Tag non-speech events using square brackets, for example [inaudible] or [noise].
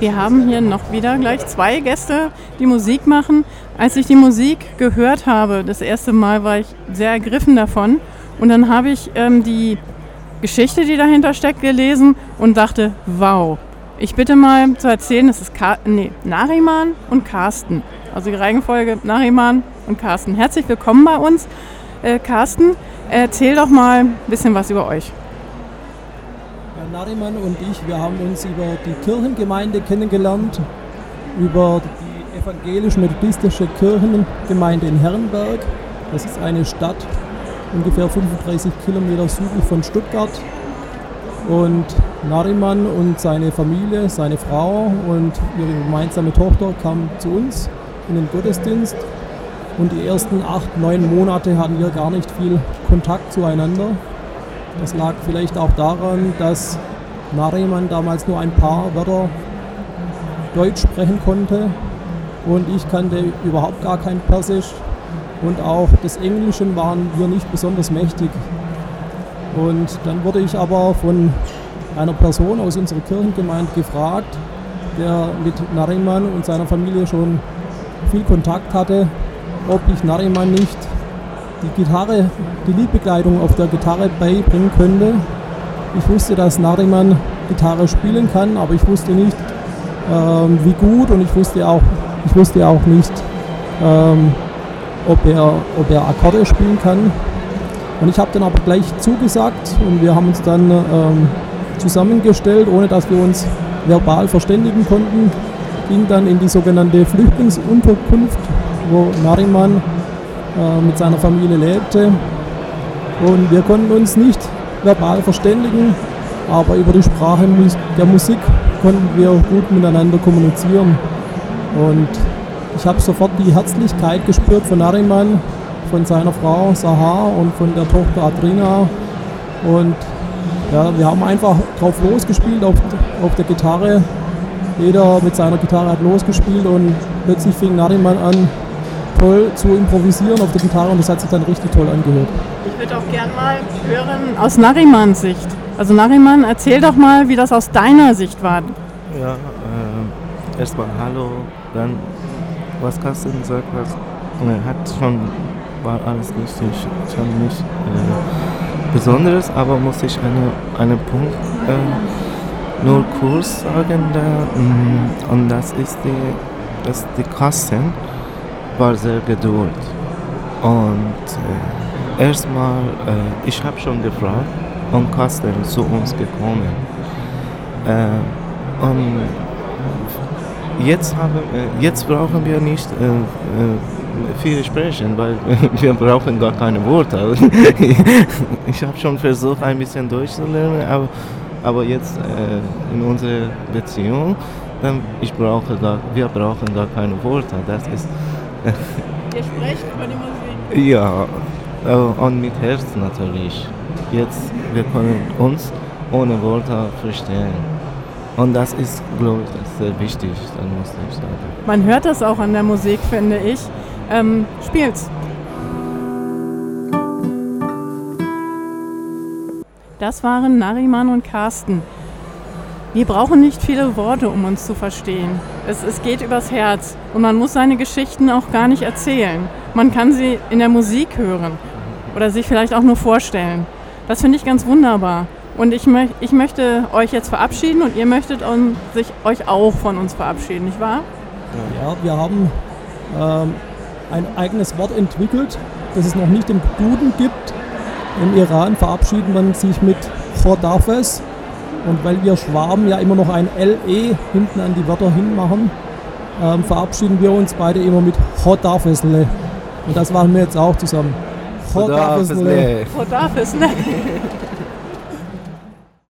Wir haben hier noch wieder gleich zwei Gäste, die Musik machen. Als ich die Musik gehört habe, das erste Mal war ich sehr ergriffen davon. Und dann habe ich ähm, die Geschichte, die dahinter steckt, gelesen und dachte, wow. Ich bitte mal zu erzählen, es ist Ka nee, Nariman und Carsten. Also die Reihenfolge Nariman und Carsten. Herzlich willkommen bei uns. Äh, Carsten, erzähl doch mal ein bisschen was über euch. Ja, Nariman und ich, wir haben uns über die Kirchengemeinde kennengelernt, über die evangelisch-methodistische Kirchengemeinde in Herrenberg. Das ist eine Stadt ungefähr 35 Kilometer südlich von Stuttgart. Und Nariman und seine Familie, seine Frau und ihre gemeinsame Tochter kamen zu uns in den Gottesdienst. Und die ersten acht, neun Monate hatten wir gar nicht viel Kontakt zueinander. Das lag vielleicht auch daran, dass Nariman damals nur ein paar Wörter Deutsch sprechen konnte und ich kannte überhaupt gar kein Persisch und auch des Englischen waren wir nicht besonders mächtig. Und dann wurde ich aber von einer Person aus unserer Kirchengemeinde gefragt, der mit Nariman und seiner Familie schon viel Kontakt hatte, ob ich Nariman nicht die Gitarre, die Liedbegleitung auf der Gitarre beibringen könnte. Ich wusste, dass Nariman Gitarre spielen kann, aber ich wusste nicht, ähm, wie gut und ich wusste auch, ich wusste auch nicht, ähm, ob er, ob er Akkorde spielen kann. Und ich habe dann aber gleich zugesagt und wir haben uns dann ähm, zusammengestellt, ohne dass wir uns verbal verständigen konnten, ging dann in die sogenannte Flüchtlingsunterkunft, wo Nariman äh, mit seiner Familie lebte. Und wir konnten uns nicht verbal verständigen, aber über die Sprache der Musik konnten wir gut miteinander kommunizieren. Und ich habe sofort die Herzlichkeit gespürt von Nariman, von seiner Frau Sahar und von der Tochter Adrina. Und ja, wir haben einfach drauf losgespielt auf, auf der Gitarre. Jeder mit seiner Gitarre hat losgespielt und plötzlich fing Nariman an, toll zu improvisieren auf der Gitarre und das hat sich dann richtig toll angehört. Ich würde auch gerne mal hören aus Narimans Sicht. Also Nariman, erzähl doch mal, wie das aus deiner Sicht war. Ja, äh, erstmal Hallo, dann was Carsten gesagt hat, hat schon, war alles richtig, schon nicht äh, Besonderes, aber muss ich eine, einen Punkt äh, nur kurz sagen, da, mh, mm, und das ist die, dass die Kasten war sehr geduld. Und äh, erstmal, äh, ich habe schon gefragt, und Kasten zu uns gekommen. Äh, und Jetzt, haben, äh, jetzt brauchen wir nicht äh, äh, viel sprechen, weil [laughs] wir brauchen gar keine Worte. [laughs] ich habe schon versucht, ein bisschen Deutsch zu lernen, aber, aber jetzt in unserer Beziehung, ich brauche gar, wir brauchen gar keine Worte. Das ist [laughs] Ihr sprecht über die Musik? Ja, äh, und mit Herz natürlich. Jetzt, wir können uns ohne Worte verstehen. Und das ist, glaube ich, sehr wichtig, dann muss ich sagen. Man hört das auch an der Musik, finde ich. Ähm, spiel's. Das waren Nariman und Carsten. Wir brauchen nicht viele Worte, um uns zu verstehen. Es, es geht übers Herz und man muss seine Geschichten auch gar nicht erzählen. Man kann sie in der Musik hören oder sich vielleicht auch nur vorstellen. Das finde ich ganz wunderbar. Und ich, mö ich möchte euch jetzt verabschieden und ihr möchtet sich, euch auch von uns verabschieden, nicht wahr? Ja, wir haben ähm, ein eigenes Wort entwickelt, das es noch nicht im Duden gibt. Im Iran verabschieden man sich mit Chodafes. Und weil wir Schwaben ja immer noch ein LE hinten an die Wörter hinmachen, ähm, verabschieden wir uns beide immer mit Chodafesle. Und das machen wir jetzt auch zusammen. Chodafesle. Chodafesle.